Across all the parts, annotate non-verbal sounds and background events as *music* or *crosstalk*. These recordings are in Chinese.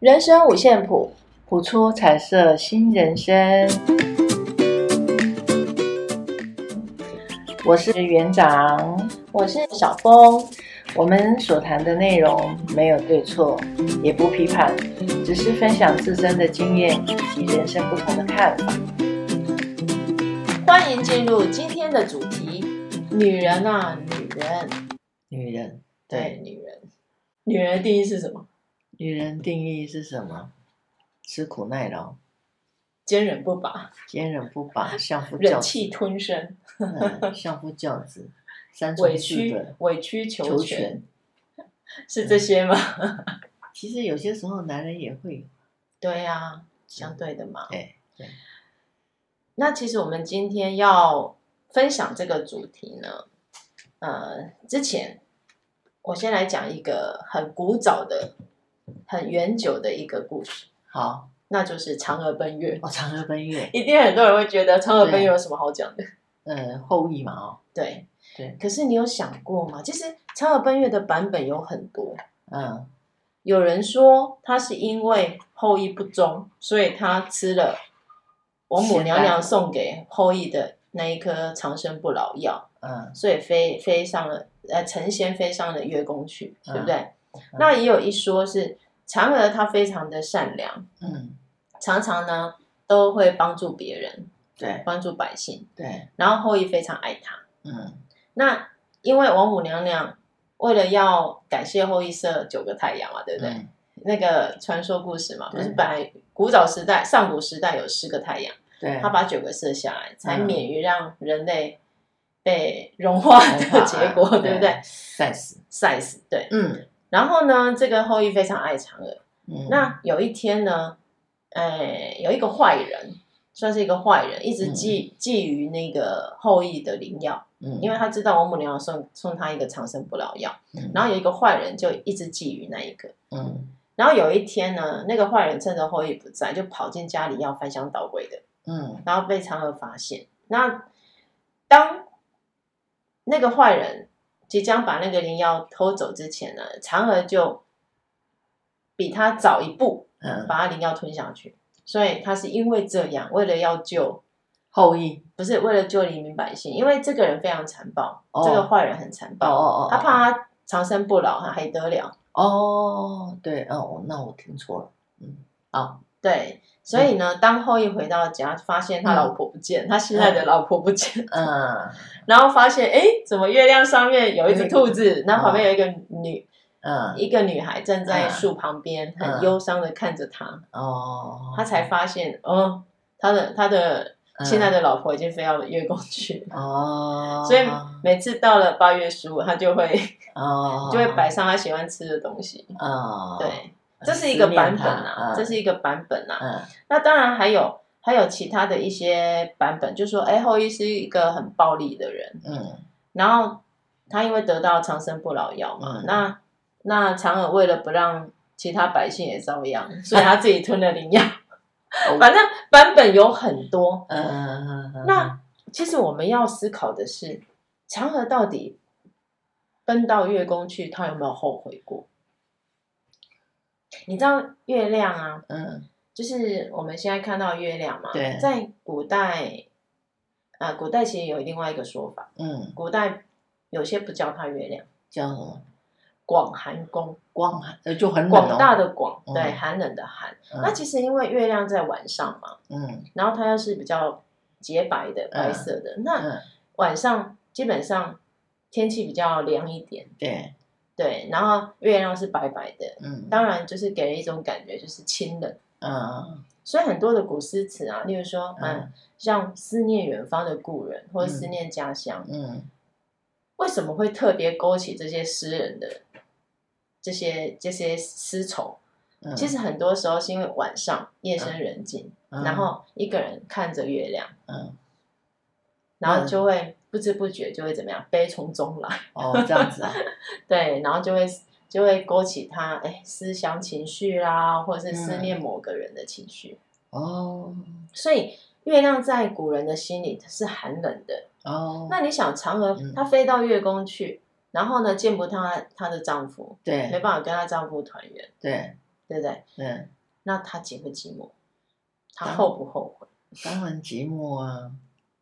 人生五线谱，谱出彩色新人生。我是园长，我是小峰。我们所谈的内容没有对错，也不批判，只是分享自身的经验以及人生不同的看法。欢迎进入今天的主题：女人啊，女人，女人，对，女人，女人的定义是什么？女人定义是什么？吃苦耐劳，坚忍不拔，坚忍不拔，相夫忍气吞声，嗯、相夫教子。*laughs* 委屈委曲求全，求全是这些吗？其实有些时候男人也会。对呀、啊，相对的嘛。对对。那其实我们今天要分享这个主题呢，呃，之前我先来讲一个很古早的、很远久的一个故事。好，那就是嫦娥奔月。哦，嫦娥奔月，*laughs* 一定很多人会觉得嫦娥奔月有什么好讲的？呃，后羿嘛，哦，*laughs* 对。对，可是你有想过吗？其实嫦娥奔月的版本有很多。嗯，有人说他是因为后羿不忠，所以他吃了王母娘娘送给后羿的那一颗长生不老药。嗯，所以飞飞上了呃成仙飞上了月宫去，嗯、对不对？嗯、那也有一说是嫦娥她非常的善良，嗯，常常呢都会帮助别人，对，帮助百姓，对。然后后羿非常爱她，嗯。那因为王母娘娘为了要感谢后羿射九个太阳嘛，对不对？嗯、那个传说故事嘛，不是本来古早时代、上古时代有十个太阳，对，他把九个射下来，才免于让人类被融化的结果，嗯、对不对？晒死，晒死，对，嗯。然后呢，这个后羿非常爱嫦娥，嗯。那有一天呢，哎，有一个坏人，算是一个坏人，一直觊觊觎那个后羿的灵药。嗯，因为他知道王母娘娘送送他一个长生不老药，嗯，然后有一个坏人就一直觊觎那一个，嗯，然后有一天呢，那个坏人趁着后羿不在，就跑进家里要翻箱倒柜的，嗯，然后被嫦娥发现。那当那个坏人即将把那个灵药偷走之前呢，嫦娥就比他早一步，嗯，把他灵药吞下去。所以他是因为这样，为了要救。后羿不是为了救黎民百姓，因为这个人非常残暴，哦、这个坏人很残暴，哦哦哦、他怕他长生不老，他还得了？哦，对，哦，那我听错了，嗯，哦，对，所以呢，嗯、当后羿回到家，发现他老婆不见，嗯、他心爱的老婆不见，嗯，然后发现，哎，怎么月亮上面有一只兔子，然后旁边有一个女，嗯，一个女孩站在树旁边，很忧伤的看着他，哦，他才发现，哦，他的他的。现在的老婆已经飞到了月宫去哦，*laughs* 所以每次到了八月十五，他就会哦，*laughs* 就会摆上他喜欢吃的东西哦。对，这是一个版本啊，这是一个版本啊。嗯，那当然还有还有其他的一些版本，就说哎，后羿是一个很暴力的人，嗯，然后他因为得到长生不老药嘛，嗯、那那嫦娥为了不让其他百姓也遭殃，所以他自己吞了灵药。*laughs* *laughs* 反正版本有很多，嗯嗯嗯嗯。那其实我们要思考的是，嫦娥到底奔到月宫去，她有没有后悔过？你知道月亮啊，嗯，就是我们现在看到月亮嘛，对，在古代，啊，古代其实有另外一个说法，嗯，古代有些不叫它月亮，叫什么？广寒宫，广寒呃就很冷，广大的广，嗯、对，寒冷的寒。嗯、那其实因为月亮在晚上嘛，嗯，然后它又是比较洁白的、白色的，嗯、那晚上基本上天气比较凉一点，对对，然后月亮是白白的，嗯，当然就是给人一种感觉就是清冷，嗯，所以很多的古诗词啊，例如说，嗯，嗯像思念远方的故人或者思念家乡，嗯，嗯为什么会特别勾起这些诗人的？这些这些丝绸，其实很多时候是因为晚上夜深人静，嗯、然后一个人看着月亮，嗯，然后就会不知不觉就会怎么样，悲从中来。哦，这样子啊，*laughs* 对，然后就会就会勾起他哎思乡情绪啦，或者是思念某个人的情绪。哦，所以月亮在古人的心里是寒冷的。哦，那你想嫦娥她飞到月宫去？然后呢，见不到她的丈夫，对，没办法跟她丈夫团圆，对，对不对？嗯，那她寂不寂寞？她后不后悔？当然寂寞啊，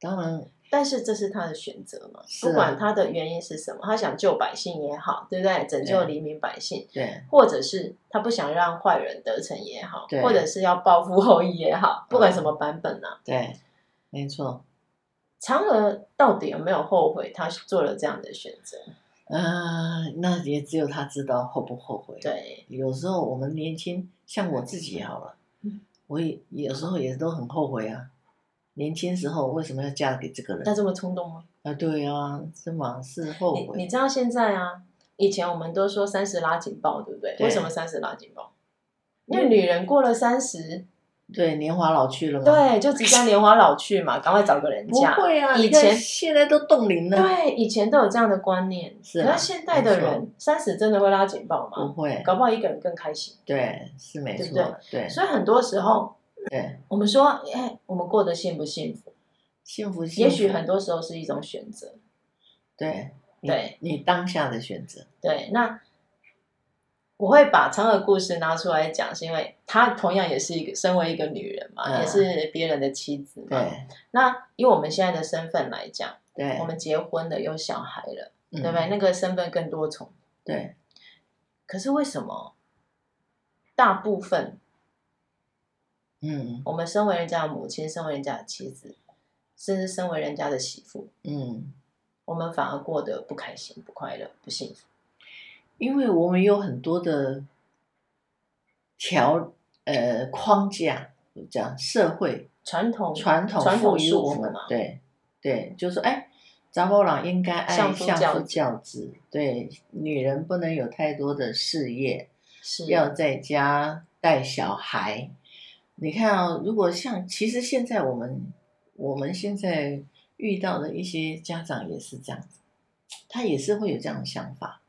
当然。但是这是他的选择嘛？不管他的原因是什么，他想救百姓也好，对不对？拯救黎民百姓，对，或者是他不想让坏人得逞也好，或者是要报复后裔也好，不管什么版本呢、啊？对，没错。嫦娥到底有没有后悔？他做了这样的选择？嗯、呃，那也只有他知道后不后悔。对，有时候我们年轻，像我自己好了，我也有时候也都很后悔啊。年轻时候为什么要嫁给这个人？要这么冲动吗？啊，对啊，是吗？是后悔。你，你知道现在啊，以前我们都说三十拉警报，对不对？对，为什么三十拉警报？因为女人过了三十。对，年华老去了嘛。对，就即将年华老去嘛，*laughs* 赶快找个人嫁。不会啊，以前现在都冻龄了。对，以前都有这样的观念。是啊。可是现代的人三十真的会拉警报吗？不会，搞不好一个人更开心。对，是没错。对对？对。所以很多时候，对，我们说，哎，我们过得幸不幸福？幸福。也许很多时候是一种选择。对。对。你当下的选择。对，那。我会把嫦娥故事拿出来讲，是因为她同样也是一个身为一个女人嘛，嗯、也是别人的妻子嘛。对。那以我们现在的身份来讲，对，我们结婚了，有小孩了，嗯、对不对？那个身份更多重。对。可是为什么大部分，嗯，我们身为人家的母亲，身为人家的妻子，甚至身为人家的媳妇，嗯，我们反而过得不开心、不快乐、不幸福？因为我们有很多的条呃框架，这样社会传统传统赋予我们，对对，就是说哎，查某人应该爱相夫教子，对，女人不能有太多的事业，是要在家带小孩。你看啊、哦，如果像其实现在我们我们现在遇到的一些家长也是这样子，他也是会有这样的想法。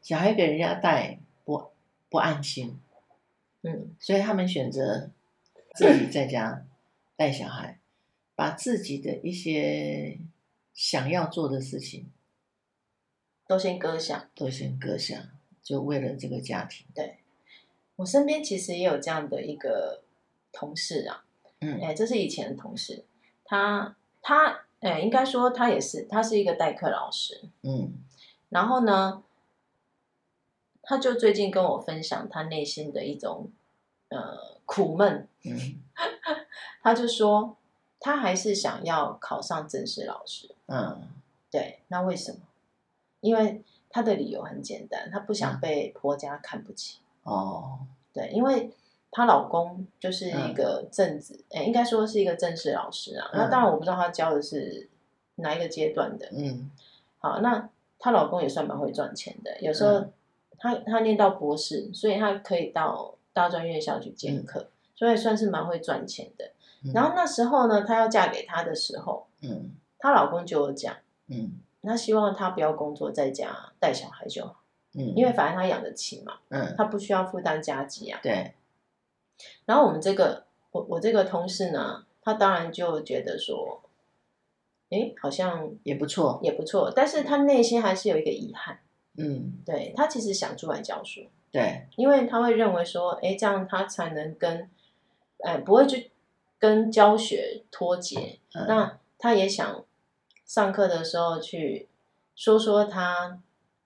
小孩给人家带不不安心，嗯，所以他们选择自己在家带小孩，把自己的一些想要做的事情都先搁下，都先搁下，就为了这个家庭。对，我身边其实也有这样的一个同事啊，嗯，哎，这是以前的同事，他他哎，应该说他也是，他是一个代课老师，嗯，然后呢。他就最近跟我分享他内心的一种呃苦闷，嗯，*laughs* 他就说他还是想要考上正式老师，嗯，对，那为什么？因为他的理由很简单，他不想被婆家看不起。哦，对，因为她老公就是一个正职，哎、嗯，应该说是一个正式老师啊。嗯、那当然我不知道她教的是哪一个阶段的，嗯，好，那她老公也算蛮会赚钱的，有时候、嗯。他他念到博士，所以他可以到大专院校去兼课，嗯、所以算是蛮会赚钱的。嗯、然后那时候呢，她要嫁给他的时候，嗯，她老公就有讲，嗯，他希望她不要工作，在家带小孩就好，嗯，因为反正他养得起嘛，嗯，他不需要负担家计啊，对。然后我们这个我我这个同事呢，他当然就觉得说，哎，好像也不错，也不错，但是他内心还是有一个遗憾。嗯，对，他其实想出来教书，对，因为他会认为说，哎，这样他才能跟，哎，不会去跟教学脱节。嗯、那他也想上课的时候去说说他，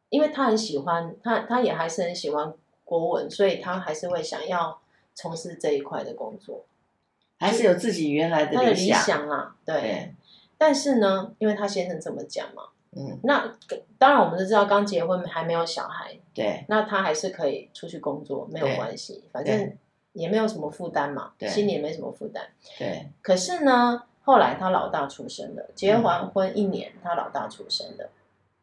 因为他很喜欢他，他也还是很喜欢国文，所以他还是会想要从事这一块的工作，还是有自己原来的理想，他的理想啊，对。对，但是呢，因为他先生这么讲嘛。嗯，那当然，我们都知道刚结婚还没有小孩，对，那他还是可以出去工作，没有关系，反正也没有什么负担嘛，对，心里也没什么负担，对。可是呢，后来他老大出生了，结完婚一年，他老大出生了，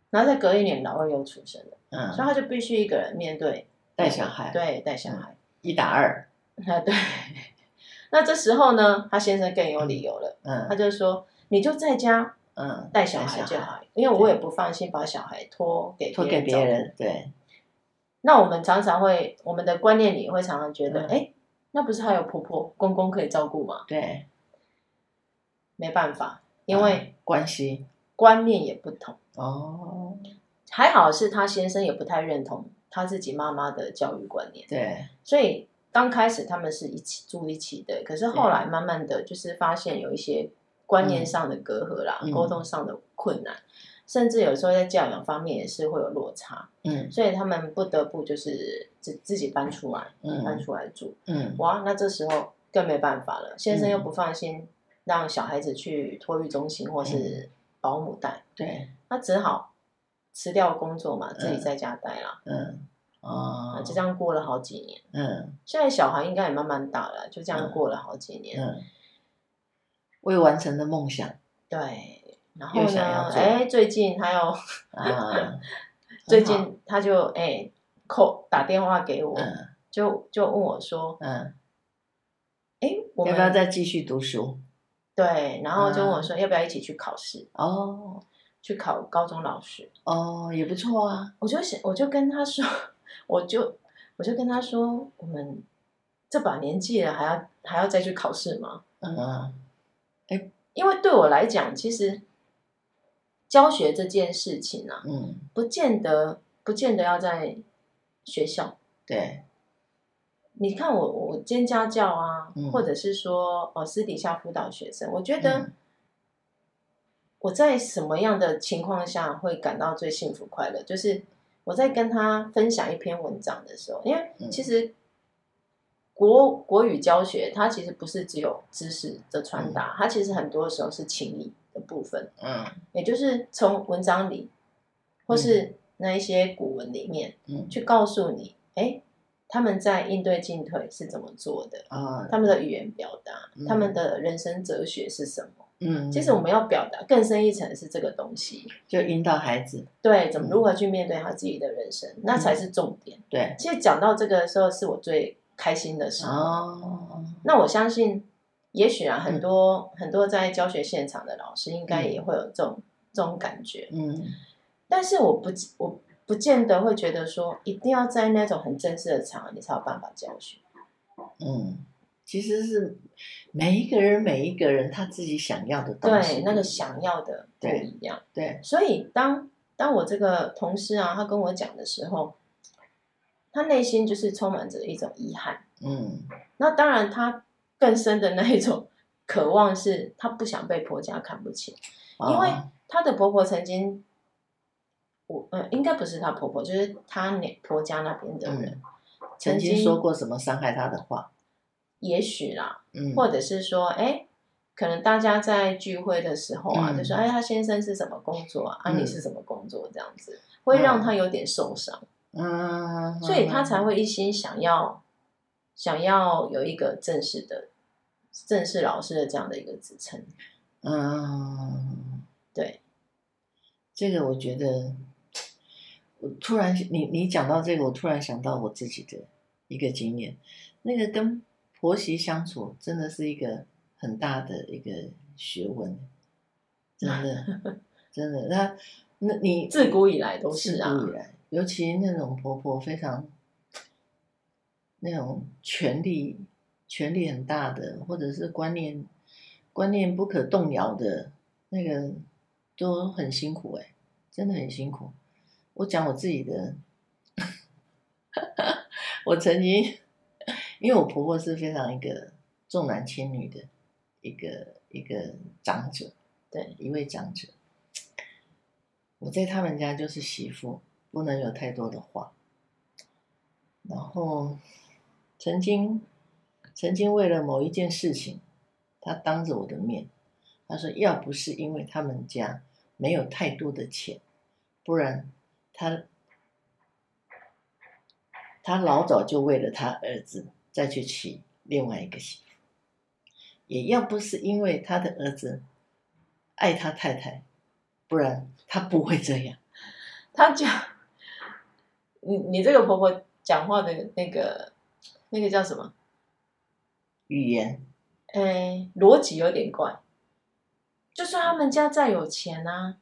然后再隔一年，老二又出生了，嗯，所以他就必须一个人面对带小孩，对，带小孩，一打二，*laughs* 啊，对。*laughs* 那这时候呢，他先生更有理由了，嗯，他就说，你就在家。嗯，带小孩就好，因为我也不放心把小孩托给托给别人。对，那我们常常会，我们的观念里会常常觉得，哎、嗯，那不是还有婆婆公公可以照顾吗？对，没办法，因为关系观念也不同。哦，还好是他先生也不太认同他自己妈妈的教育观念。对，所以刚开始他们是一起住一起的，可是后来慢慢的就是发现有一些观念上的隔阂啦，嗯、沟通上的困难，甚至有时候在教养方面也是会有落差。嗯，所以他们不得不就是自自己搬出来，嗯，搬出来住。嗯，哇，那这时候更没办法了，先生又不放心让小孩子去托育中心或是保姆带，嗯、对，他只好辞掉工作嘛，自己在家待啦。嗯。嗯哦，就这样过了好几年。嗯，现在小孩应该也慢慢大了，就这样过了好几年。嗯，未完成的梦想。对，然后呢？哎，最近他要，*laughs* 最近他就哎，扣打电话给我，就就问我说，嗯，哎，我们要不要再继续读书？对，然后就问我说，要不要一起去考试？哦，去考高中老师。哦，也不错啊。我就想，我就跟他说。我就我就跟他说，我们这把年纪了，还要还要再去考试吗？嗯，哎，因为对我来讲，其实教学这件事情啊，嗯，不见得不见得要在学校。对，你看我我兼家教啊，嗯、或者是说哦私底下辅导学生，我觉得我在什么样的情况下会感到最幸福快乐，就是。我在跟他分享一篇文章的时候，因为其实国国语教学它其实不是只有知识的传达，它其实很多时候是情谊的部分。嗯，也就是从文章里或是那一些古文里面，去告诉你，哎，他们在应对进退是怎么做的啊？他们的语言表达，他们的人生哲学是什么？嗯，其实我们要表达更深一层是这个东西，就引导孩子对怎么如何去面对他自己的人生，嗯、那才是重点。对，其实讲到这个的时候，是我最开心的时候。哦，那我相信，也许啊，很多、嗯、很多在教学现场的老师，应该也会有这种、嗯、这种感觉。嗯，但是我不我不见得会觉得说，一定要在那种很正式的场合，你才有办法教学。嗯。其实是每一个人，每一个人他自己想要的东西，对，那个想要的不一样。对，对，所以当当我这个同事啊，他跟我讲的时候，他内心就是充满着一种遗憾。嗯，那当然，他更深的那一种 *laughs* 渴望是，他不想被婆家看不起，哦、因为他的婆婆曾经，我呃，应该不是他婆婆，就是他那婆家那边的人，嗯、曾经说过什么伤害他的话。也许啦，或者是说，哎、欸，可能大家在聚会的时候啊，嗯、就说，哎，他先生是什么工作啊？你是什么工作？这样子会让他有点受伤，嗯，所以他才会一心想要，想要有一个正式的、正式老师的这样的一个职称。嗯，对，这个我觉得，我突然你你讲到这个，我突然想到我自己的一个经验，那个跟。婆媳相处真的是一个很大的一个学问，真的，*laughs* 真的。那那你自古以来都是啊，自古以来，尤其那种婆婆非常那种权力权力很大的，或者是观念观念不可动摇的，那个都很辛苦哎，真的很辛苦。我讲我自己的，*laughs* 我曾经。因为我婆婆是非常一个重男轻女的一个一个长者，对，一位长者。我在他们家就是媳妇，不能有太多的话。然后曾经曾经为了某一件事情，他当着我的面，他说要不是因为他们家没有太多的钱，不然他他老早就为了他儿子。再去娶另外一个媳妇，也要不是因为他的儿子爱他太太，不然他不会这样。*laughs* 他讲，你你这个婆婆讲话的那个那个叫什么语言？哎，逻辑有点怪。就算他们家再有钱啊，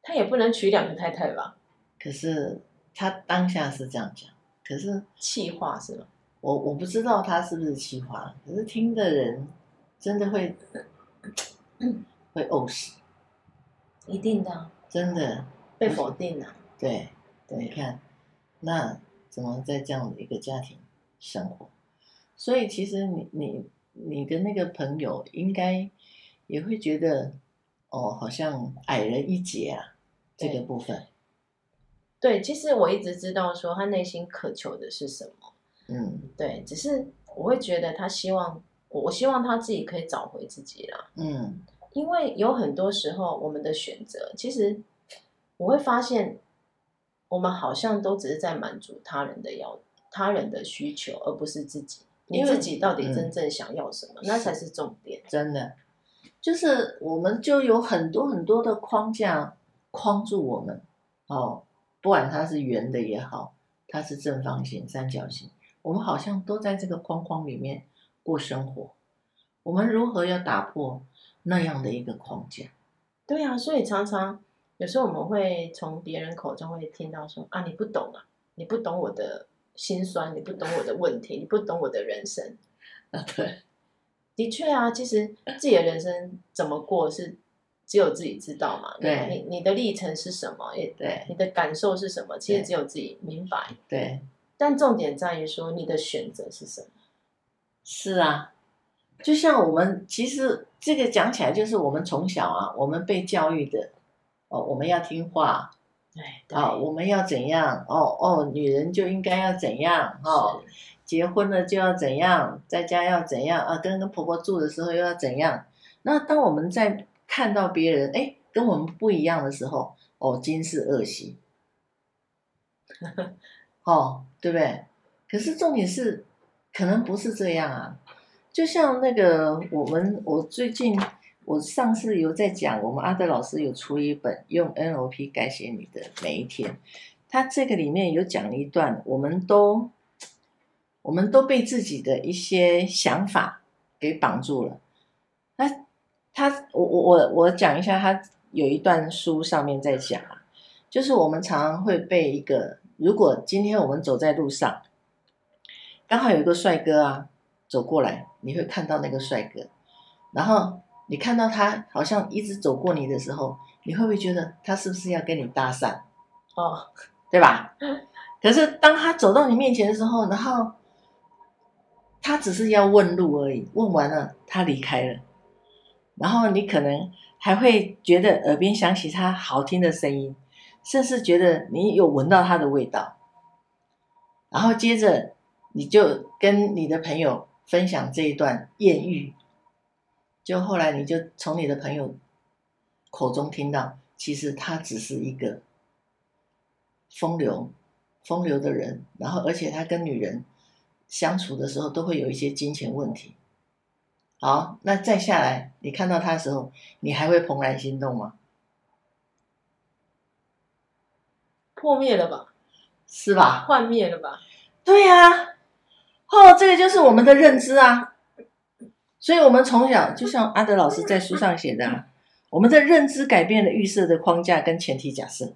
他也不能娶两个太太吧？可是他当下是这样讲，可是气话是吗？我我不知道他是不是气话，可是听的人真的会会呕死，一定的，真的被否定了。对，对，你看，那怎么在这样的一个家庭生活？所以其实你你你的那个朋友应该也会觉得，哦，好像矮人一截啊，这个部分。对，其实我一直知道说他内心渴求的是什么。嗯，对，只是我会觉得他希望，我希望他自己可以找回自己啦。嗯，因为有很多时候我们的选择，其实我会发现，我们好像都只是在满足他人的要，他人的需求，而不是自己。你自己到底真正想要什么，嗯、那才是重点。真的，就是我们就有很多很多的框架框住我们。哦，不管它是圆的也好，它是正方形、三角形。我们好像都在这个框框里面过生活，我们如何要打破那样的一个框架？对啊，所以常常有时候我们会从别人口中会听到说啊，你不懂啊，你不懂我的心酸，你不懂我的问题，你不懂我的人生。啊，对，*laughs* 的确啊，其实自己的人生怎么过是只有自己知道嘛。对，你你的历程是什么？也对，你的感受是什么？其实只有自己明白。对。但重点在于说，你的选择是什么？是啊，就像我们其实这个讲起来，就是我们从小啊，我们被教育的哦，我们要听话，对，啊哦，我们要怎样？哦哦，女人就应该要怎样？哦，结婚了就要怎样？在家要怎样？啊，跟跟婆婆住的时候又要怎样？那当我们在看到别人哎跟我们不一样的时候，哦，今世恶习。*laughs* 哦，对不对？可是重点是，可能不是这样啊。就像那个我们，我最近我上次有在讲，我们阿德老师有出一本用 NLP 改写你的每一天，他这个里面有讲一段，我们都我们都被自己的一些想法给绑住了。他他我我我我讲一下，他有一段书上面在讲啊，就是我们常常会被一个。如果今天我们走在路上，刚好有一个帅哥啊走过来，你会看到那个帅哥，然后你看到他好像一直走过你的时候，你会不会觉得他是不是要跟你搭讪？哦，对吧？可是当他走到你面前的时候，然后他只是要问路而已，问完了他离开了，然后你可能还会觉得耳边响起他好听的声音。甚至觉得你有闻到它的味道，然后接着你就跟你的朋友分享这一段艳遇，就后来你就从你的朋友口中听到，其实他只是一个风流风流的人，然后而且他跟女人相处的时候都会有一些金钱问题。好，那再下来你看到他的时候，你还会怦然心动吗？破灭了吧，是吧？幻灭了吧？对呀、啊，哦，这个就是我们的认知啊。所以，我们从小就像阿德老师在书上写的、啊，我们的认知改变了预设的框架跟前提假设，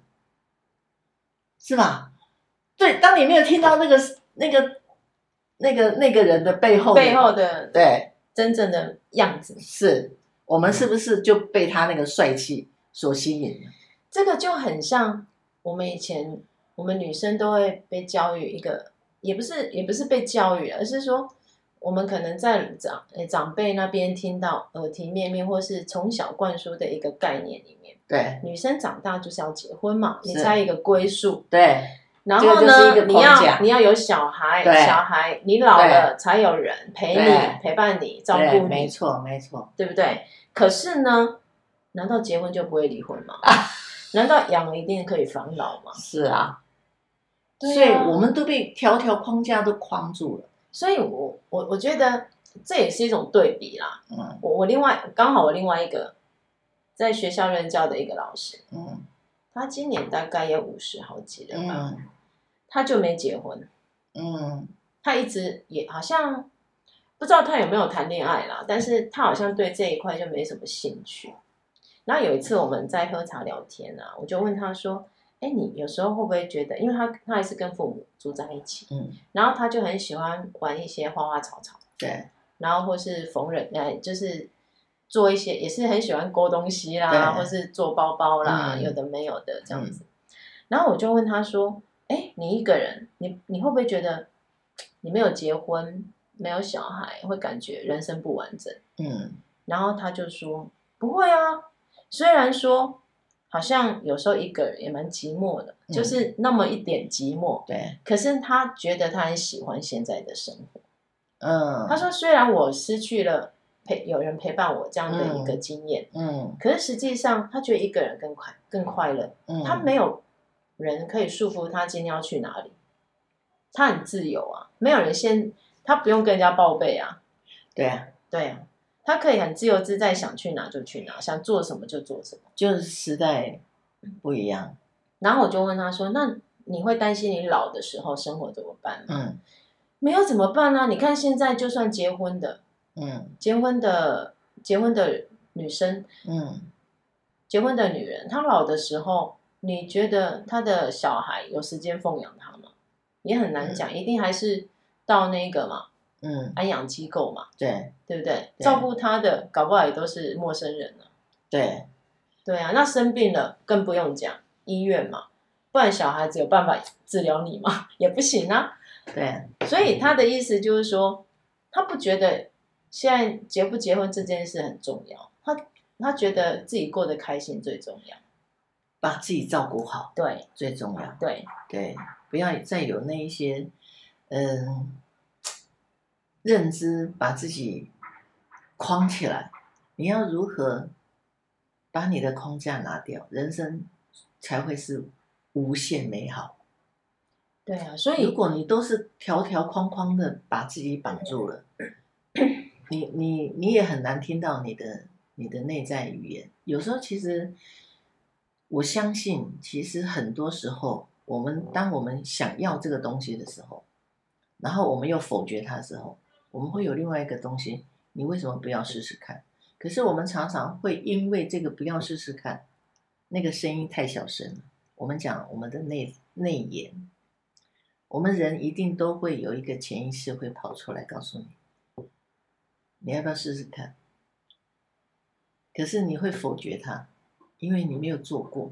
是吧？对，当你没有听到那个、那个、那个、那个人的背后的背后的对真正的样子，是我们是不是就被他那个帅气所吸引了？这个就很像。我们以前，我们女生都会被教育一个，也不是也不是被教育，而是说，我们可能在长诶长辈那边听到耳提面命，或是从小灌输的一个概念里面，对，女生长大就是要结婚嘛，你才一个归宿，对，然后呢，你要你要有小孩，小孩你老了才有人陪你陪伴你照顾你，没错没错，对不对？可是呢，难道结婚就不会离婚吗？*laughs* 难道养了一定可以防老吗？是啊，对啊，所以我们都被条条框架都框住了。所以我我我觉得这也是一种对比啦。嗯，我我另外刚好我另外一个在学校任教的一个老师，嗯，他今年大概也五十好几了吧，嗯，他就没结婚，嗯，他一直也好像不知道他有没有谈恋爱啦，但是他好像对这一块就没什么兴趣。然后有一次我们在喝茶聊天啊，我就问他说：“哎，你有时候会不会觉得，因为他他还是跟父母住在一起，嗯，然后他就很喜欢玩一些花花草草，对，然后或是缝纫，哎，就是做一些，也是很喜欢勾东西啦，或是做包包啦，有的没有的这样子。然后我就问他说：“哎，你一个人，你你会不会觉得你没有结婚，没有小孩会感觉人生不完整。嗯，然后他就说不会啊，虽然说好像有时候一个人也蛮寂寞的，嗯、就是那么一点寂寞。对，可是他觉得他很喜欢现在的生活。嗯，他说虽然我失去了陪有人陪伴我这样的一个经验，嗯，嗯，可是实际上他觉得一个人更快更快乐。嗯，他没有人可以束缚他今天要去哪里。他很自由啊，没有人先，他不用跟人家报备啊。对啊，对啊，他可以很自由自在，想去哪就去哪，想做什么就做什么。就是时代不一样。然后我就问他说：“那你会担心你老的时候生活怎么办吗？”嗯，没有怎么办呢？你看现在就算结婚的，嗯，结婚的结婚的女生，嗯，结婚的女人，她老的时候，你觉得她的小孩有时间奉养她吗？也很难讲，嗯、一定还是到那个嘛，嗯，安养机构嘛，对，对不对？对照顾他的，搞不好也都是陌生人了。对，对啊，那生病了更不用讲，医院嘛，不然小孩子有办法治疗你吗？*laughs* 也不行啊。对，所以他的意思就是说，他不觉得现在结不结婚这件事很重要，他他觉得自己过得开心最重要，把自己照顾好，对，最重要，对对。不要再有那一些，嗯，认知把自己框起来。你要如何把你的框架拿掉，人生才会是无限美好。对啊，所以如果你都是条条框框的把自己绑住了，*clears throat* 你你你也很难听到你的你的内在语言。有时候，其实我相信，其实很多时候。我们当我们想要这个东西的时候，然后我们又否决它的时候，我们会有另外一个东西。你为什么不要试试看？可是我们常常会因为这个不要试试看，那个声音太小声了。我们讲我们的内内延，我们人一定都会有一个潜意识会跑出来告诉你，你要不要试试看？可是你会否决它，因为你没有做过。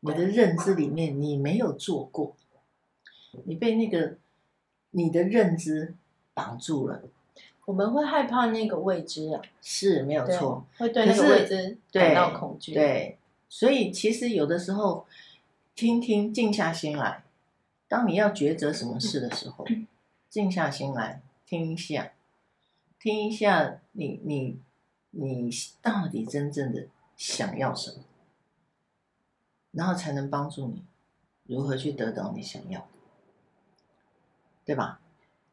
你的认知里面，你没有做过，你被那个你的认知绑住了。我们会害怕那个未知啊，是没有错，会对那个未知感到恐惧。对，所以其实有的时候，听听，静下心来，当你要抉择什么事的时候，静下心来听一下，听一下你你你到底真正的想要什么。然后才能帮助你如何去得到你想要的，对吧？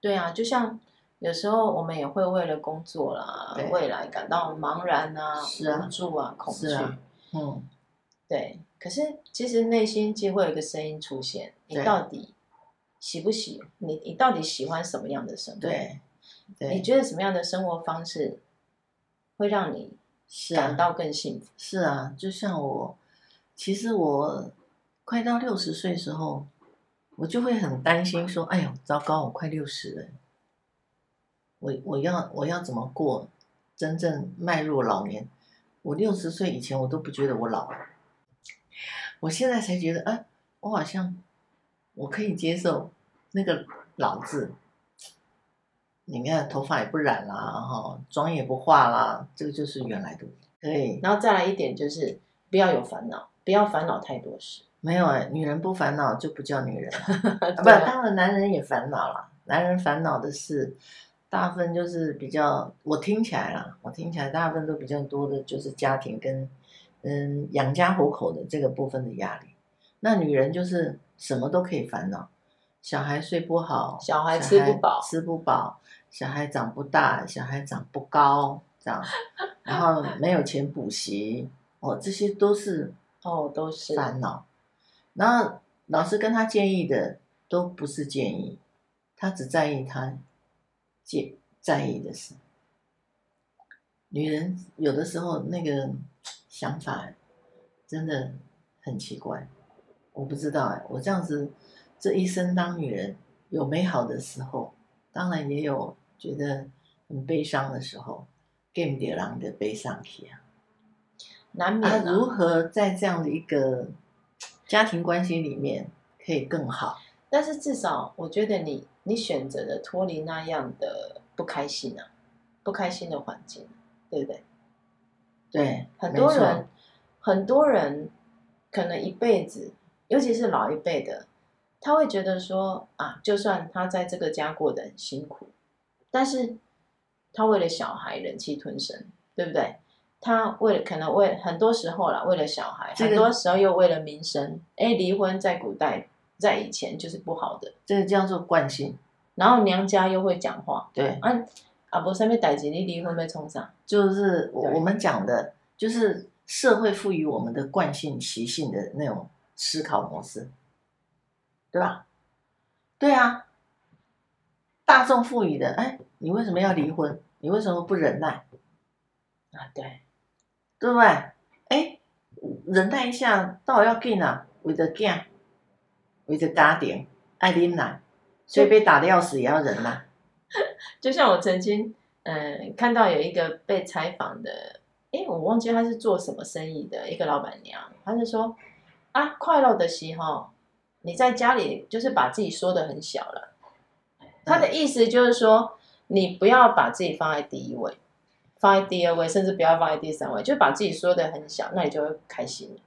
对啊，就像有时候我们也会为了工作啦、对未来感到茫然啊、是啊无助啊、恐惧。啊、嗯，对。可是其实内心就会有一个声音出现：你到底喜不喜？你你到底喜欢什么样的生活？对，对你觉得什么样的生活方式会让你感到更幸福？是啊，就像我。其实我快到六十岁的时候，我就会很担心，说：“哎呦，糟糕，我快六十了，我我要我要怎么过真正迈入老年？我六十岁以前我都不觉得我老，我现在才觉得，哎，我好像我可以接受那个老字。你看头发也不染啦，哈，妆也不化啦，这个就是原来的。对，然后再来一点就是不要有烦恼。”不要烦恼太多事。没有哎，女人不烦恼就不叫女人。*laughs* 不，当然男人也烦恼了。男人烦恼的事，大部分就是比较，我听起来啦，我听起来大部分都比较多的就是家庭跟嗯养家糊口的这个部分的压力。那女人就是什么都可以烦恼，小孩睡不好，小孩吃不饱，吃不饱，小孩长不大，小孩长不高，这样，然后没有钱补习，哦，这些都是。哦，都是烦恼。然后老师跟他建议的都不是建议，他只在意他介在意的事。女人有的时候那个想法真的很奇怪，我不知道哎，我这样子这一生当女人有美好的时候，当然也有觉得很悲伤的时候，更别让的悲伤去啊。难免、啊啊、如何在这样的一个家庭关系里面可以更好？但是至少我觉得你你选择的脱离那样的不开心啊，不开心的环境，对不对？对，很多人，很多人可能一辈子，尤其是老一辈的，他会觉得说啊，就算他在这个家过得很辛苦，但是他为了小孩忍气吞声，对不对？他为了可能为很多时候啦，为了小孩，很多时候又为了民生。哎，离婚在古代，在以前就是不好的，这个叫做惯性。然后娘家又会讲话，对啊啊，不上面逮紧你离婚被冲上，就是我们讲的，就是社会赋予我们的惯性习性的那种思考模式，对吧？对啊，大众赋予的，哎，你为什么要离婚？你为什么不忍耐？啊，对。对不对？哎，忍耐一下，倒要紧啊，为了囝，为了家庭，爱忍耐，所以被打的要死也要忍耐。*laughs* 就像我曾经，嗯、呃，看到有一个被采访的，哎，我忘记他是做什么生意的一个老板娘，他是说啊，快乐的时候，你在家里就是把自己说的很小了。他的意思就是说，你不要把自己放在第一位。放在第二位，甚至不要放在第三位，就把自己说的很小，那你就会开心，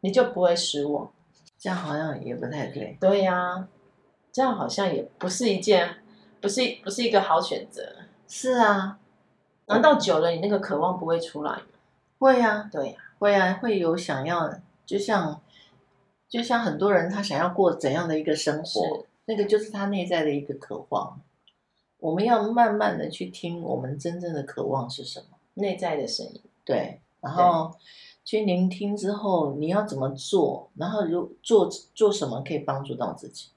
你就不会失望。这样好像也不太对。对呀、啊，这样好像也不是一件，不是不是一个好选择。是啊，难道久了你那个渴望不会出来吗？会呀、啊，对呀、啊，会啊，会有想要，就像就像很多人他想要过怎样的一个生活，那个就是他内在的一个渴望。我们要慢慢的去听，我们真正的渴望是什么？内在的声音。对，然后去聆听之后，你要怎么做？然后如做做什么可以帮助到自己？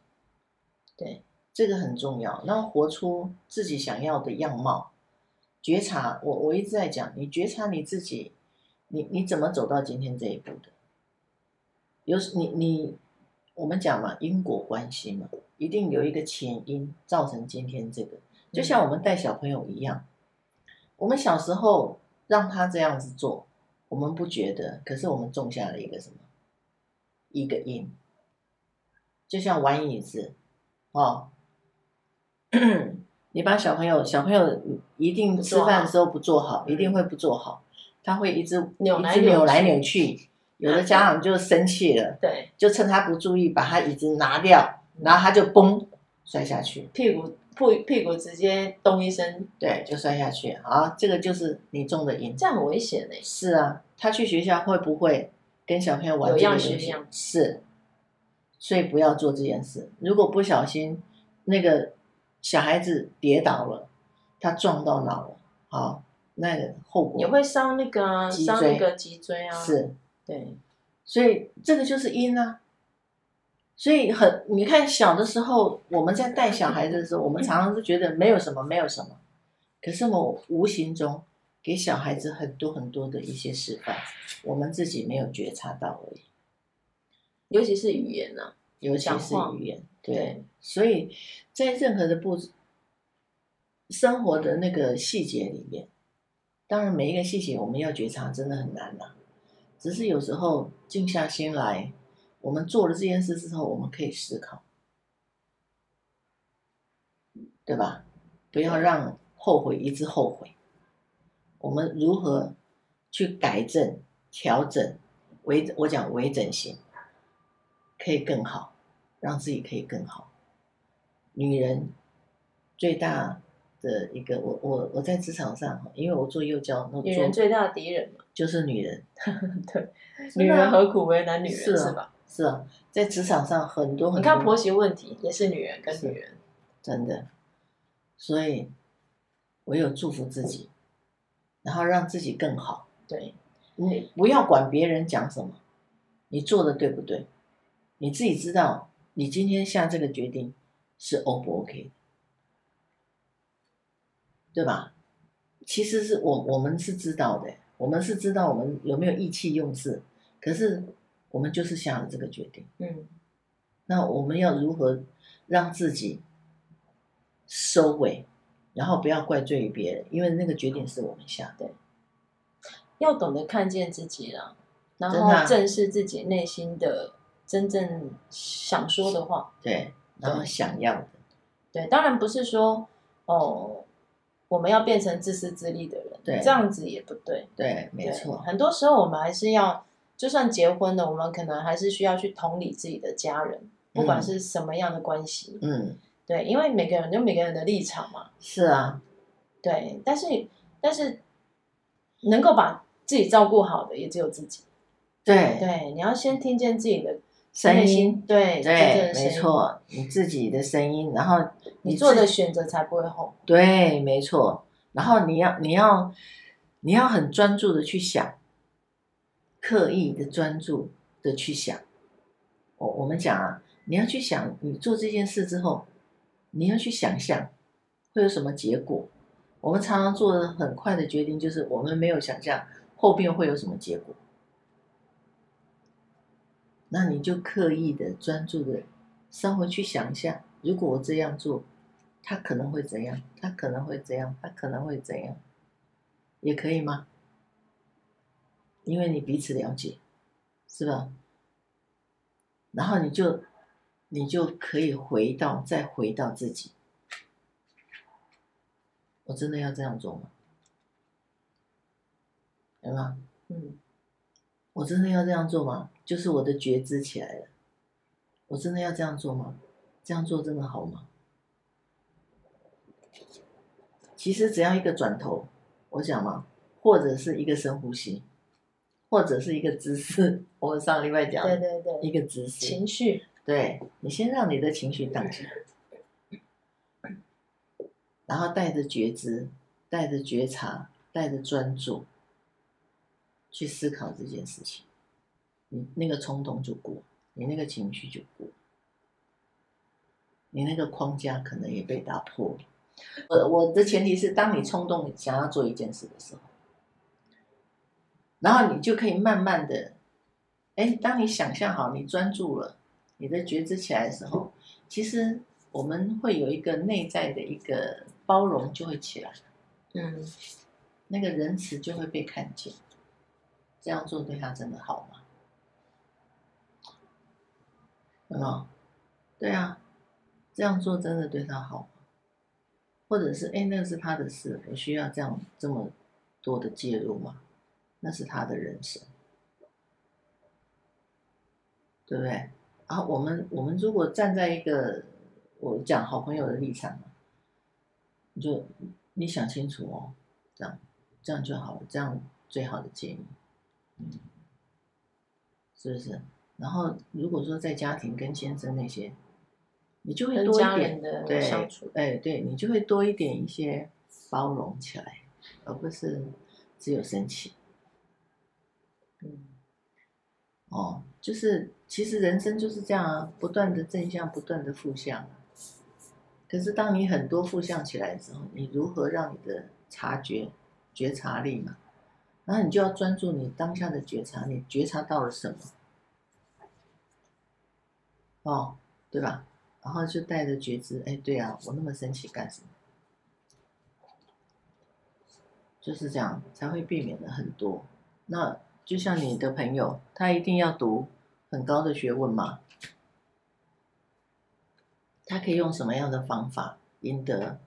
对，这个很重要。然后活出自己想要的样貌，觉察。我我一直在讲，你觉察你自己，你你怎么走到今天这一步的？有你你，我们讲嘛，因果关系嘛，一定有一个前因造成今天这个。就像我们带小朋友一样，我们小时候让他这样子做，我们不觉得，可是我们种下了一个什么？一个因。就像玩椅子，哦，*coughs* 你把小朋友，小朋友一定吃饭的时候不坐好，一定会不坐好，他会一直扭来扭来扭去，*laughs* 有的家长就生气了，对，就趁他不注意，把他椅子拿掉，然后他就嘣摔下去，屁股。屁屁股直接咚一声，对，就摔下去。啊，这个就是你中的因，这样很危险呢。是啊，他去学校会不会跟小朋友玩这个游戏？样样是，所以不要做这件事。如果不小心，那个小孩子跌倒了，他撞到脑了，好，那个后果也会伤那个伤那个脊椎啊。是，对，所以这个就是因啊。所以很，你看小的时候，我们在带小孩子的时候，我们常常是觉得没有什么，没有什么。可是我无形中给小孩子很多很多的一些示范，我们自己没有觉察到而已。尤其是语言呢、啊，尤其是语言，对。对，所以在任何的步生活的那个细节里面，当然每一个细节我们要觉察，真的很难呐、啊。只是有时候静下心来。我们做了这件事之后，我们可以思考，对吧？不要让后悔一直后悔。我们如何去改正、调整、微我讲微整形，可以更好，让自己可以更好。女人最大的一个，我我我在职场上，因为我做幼教，那女人最大的敌人嘛，就是女人。*laughs* 对，女人何苦为难女人，是吧？是啊，在职场上很多很多，你看婆媳问题也是女人跟女人，真的，所以唯有祝福自己，然后让自己更好。对，你不要管别人讲什么，你做的对不对？你自己知道，你今天下这个决定是 O 不 OK 的，对吧？其实是我我们是知道的，我们是知道我们有没有意气用事，可是。我们就是下了这个决定，嗯，那我们要如何让自己收尾，然后不要怪罪于别人，因为那个决定是我们下的。要懂得看见自己了，然后正视自己内心的真正想说的话，对，然后想要的，对，当然不是说，哦，我们要变成自私自利的人，对，这样子也不对。对，没错。很多时候我们还是要，就算结婚了，我们可能还是需要去同理自己的家人，不管是什么样的关系。嗯，对，因为每个人有每个人的立场嘛。是啊，对，但是但是能够把自己照顾好的也只有自己。对对，你要先听见自己的。声音对对，没错，你自己的声音，然后你做的选择才不会后悔。对，没错。然后你要你要你要很专注的去想，刻意的专注的去想。我我们讲啊，你要去想，你做这件事之后，你要去想象会有什么结果。我们常常做的很快的决定，就是我们没有想象后边会有什么结果。那你就刻意的专注的，稍微去想一下，如果我这样做，他可能会怎样？他可能会怎样？他可能会怎样？也可以吗？因为你彼此了解，是吧？然后你就，你就可以回到，再回到自己。我真的要这样做吗？对吗？嗯。我真的要这样做吗？就是我的觉知起来了。我真的要这样做吗？这样做真的好吗？其实只要一个转头，我讲嘛，或者是一个深呼吸，或者是一个姿势。我们上礼拜讲，对对对，一个姿势，情绪，对，你先让你的情绪荡起来，然后带着觉知，带着觉察，带着专注。去思考这件事情，你那个冲动就过，你那个情绪就过，你那个框架可能也被打破了。我我的前提是，当你冲动想要做一件事的时候，然后你就可以慢慢的，哎，当你想象好，你专注了，你的觉知起来的时候，其实我们会有一个内在的一个包容就会起来，嗯，那个仁慈就会被看见。这样做对他真的好吗？有没有？对啊，这样做真的对他好吗？或者是，哎，那是他的事，我需要这样这么多的介入吗？那是他的人生，对不对？然后我们我们如果站在一个我讲好朋友的立场，你就你想清楚哦，这样这样就好了，这样最好的建议。嗯，是不是？然后如果说在家庭跟先生那些，你就会多一点的相处，哎，对，你就会多一点一些包容起来，而不是只有生气。嗯，哦，就是其实人生就是这样啊，不断的正向，不断的负向。可是当你很多负向起来的时候，你如何让你的察觉、觉察力嘛？然后你就要专注你当下的觉察，你觉察到了什么？哦，对吧？然后就带着觉知，哎，对啊，我那么生气干什么？就是这样才会避免了很多。那就像你的朋友，他一定要读很高的学问吗？他可以用什么样的方法赢得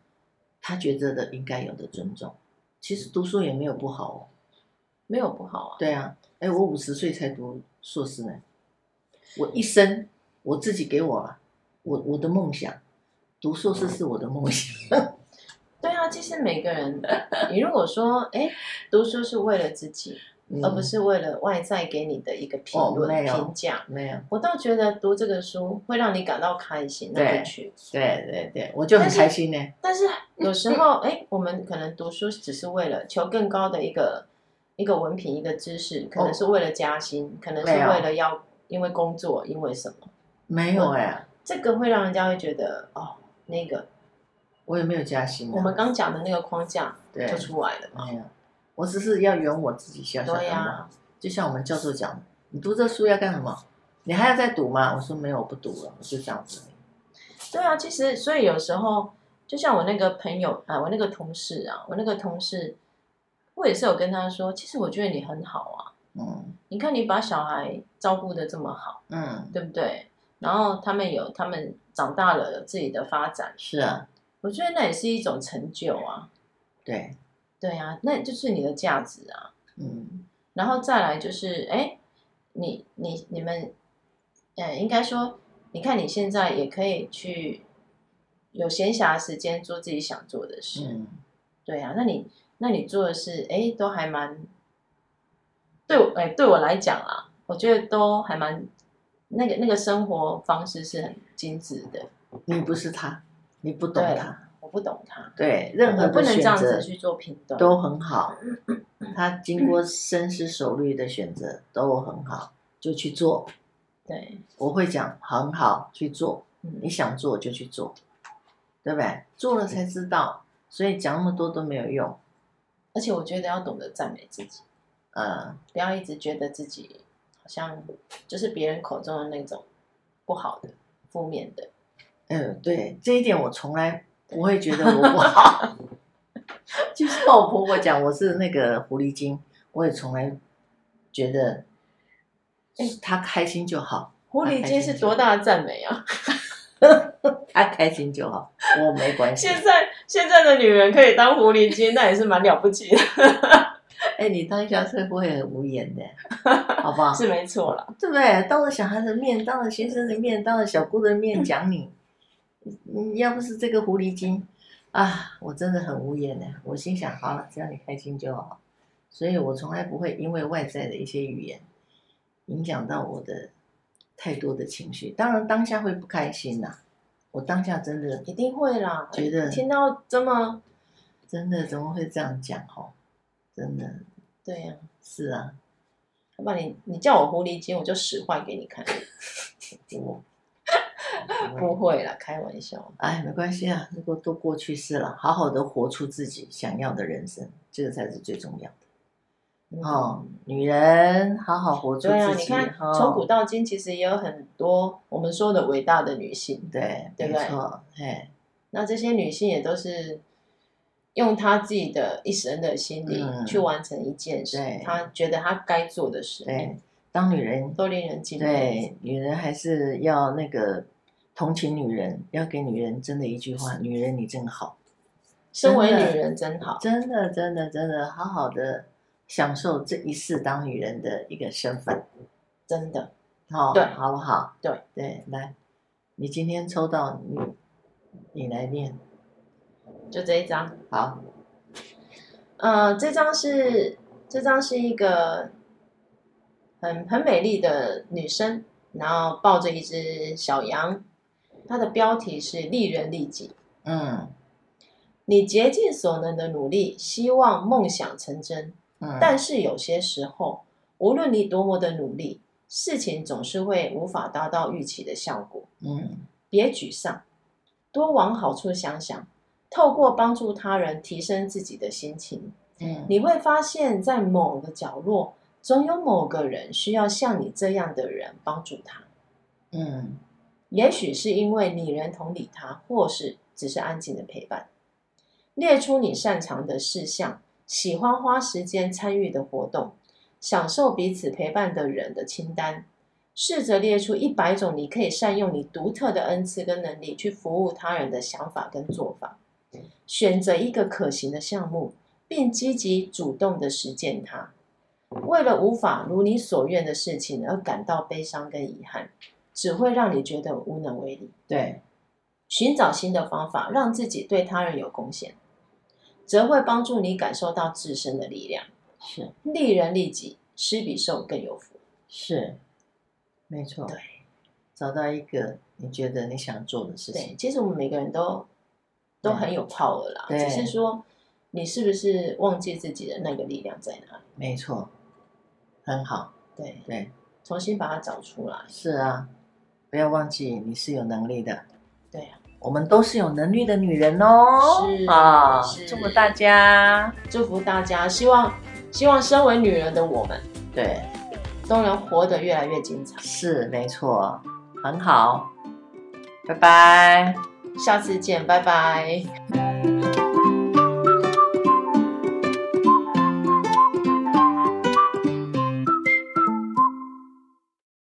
他觉得的应该有的尊重？其实读书也没有不好哦。没有不好啊。对啊，哎，我五十岁才读硕士呢，我一生我自己给我啊，我我的梦想，读硕士是我的梦想。*laughs* 对啊，其实每个人，你如果说，哎，读书是为了自己，嗯、而不是为了外在给你的一个评论、哦、评价，没有。我倒觉得读这个书会让你感到开心，那就去。对对对，我就很开心呢。但是，有 *laughs* 时候，哎，我们可能读书只是为了求更高的一个。一个文凭，一个知识，可能是为了加薪，哦、可能是为了要因为工作，因为什么？没有哎、欸，这个会让人家会觉得哦，那个我也没有加薪、啊。我们刚讲的那个框架就出来了嘛。我只是要圆我自己小小的梦。就像我们教授讲，你读这书要干什么？你还要再读吗？我说没有，我不读了，我就这样子。对啊，其实所以有时候，就像我那个朋友啊，我那个同事啊，我那个同事。我也是有跟他说，其实我觉得你很好啊，嗯，你看你把小孩照顾的这么好，嗯，对不对？然后他们有他们长大了，有自己的发展，是啊，我觉得那也是一种成就啊。对，对啊，那就是你的价值啊。嗯，然后再来就是，哎，你你你们，呃，应该说，你看你现在也可以去有闲暇时间做自己想做的事。嗯，对啊，那你那你做的事，哎，都还蛮，对我，哎，对我来讲啊，我觉得都还蛮，那个那个生活方式是很精致的。你不是他，你不懂他。我不懂他，对，任何不能这样子去做评断，都很好。他经过深思熟虑的选择都很好，就去做。对，我会讲很好去做，你想做就去做，对不对？做了才知道，所以讲那么多都没有用。而且我觉得要懂得赞美自己，嗯，不要一直觉得自己好像就是别人口中的那种不好的、负面的。嗯，对，这一点我从来。我会觉得我不好，*laughs* 就像我婆婆讲我是那个狐狸精，我也从来觉得，哎，她开心就好。狐狸精是多大的赞美啊！*laughs* 她开心就好，我没关系。现在现在的女人可以当狐狸精，那也是蛮了不起的。*laughs* 哎，你当下是不会很无言的，好不好？是没错了，对不对？当着小孩的面，当着先生的面，当着小姑的面讲你。你要不是这个狐狸精啊，我真的很无言呢。我心想，好了，只要你开心就好。所以我从来不会因为外在的一些语言影响到我的太多的情绪。当然当下会不开心呐，我当下真的一定会啦。觉得听到这么真的怎么会这样讲？哦，真的。对呀，是啊。要不然你你叫我狐狸精，我就使坏给你看。*laughs* 我。*laughs* 不会啦，开玩笑。哎，没关系啊，如果都过去式了，好好的活出自己想要的人生，这个才是最重要的。嗯、哦，女人好好活出自己。对啊，你看，从、哦、古到今，其实也有很多我们说的伟大的女性，对，对不对？没错，嘿。那这些女性也都是用她自己的一生的心力去完成一件事，嗯、她觉得她该做的事。对，当女人都令人敬佩。对，女人还是要那个。同情女人，要给女人真的一句话：女人你真好，身为女人真好，真的真的真的好好的享受这一世当女人的一个身份，真的，好，对，好不好？对。对，来，你今天抽到你，你来念，就这一张，好，呃，这张是这张是一个很很美丽的女生，然后抱着一只小羊。它的标题是“利人利己”。嗯，你竭尽所能的努力，希望梦想成真。嗯，但是有些时候，无论你多么的努力，事情总是会无法达到预期的效果。嗯，别沮丧，多往好处想想，透过帮助他人提升自己的心情。嗯，你会发现在某个角落，总有某个人需要像你这样的人帮助他。嗯。也许是因为你人同理他，或是只是安静的陪伴。列出你擅长的事项，喜欢花时间参与的活动，享受彼此陪伴的人的清单。试着列出一百种你可以善用你独特的恩赐跟能力去服务他人的想法跟做法。选择一个可行的项目，并积极主动的实践它。为了无法如你所愿的事情而感到悲伤跟遗憾。只会让你觉得无能为力。对，寻找新的方法，让自己对他人有贡献，则会帮助你感受到自身的力量。是，利人利己，施比受更有福。是，没错。对，找到一个你觉得你想做的事情。对，其实我们每个人都都很有 power 啦，只是说你是不是忘记自己的那个力量在哪里？没错，很好。对对，重新把它找出来。是啊。不要忘记，你是有能力的。对呀、啊，我们都是有能力的女人哦。是啊，是祝福大家，祝福大家。希望希望身为女人的我们，对，都能活得越来越精彩。是，没错，很好。拜拜，下次见，拜拜。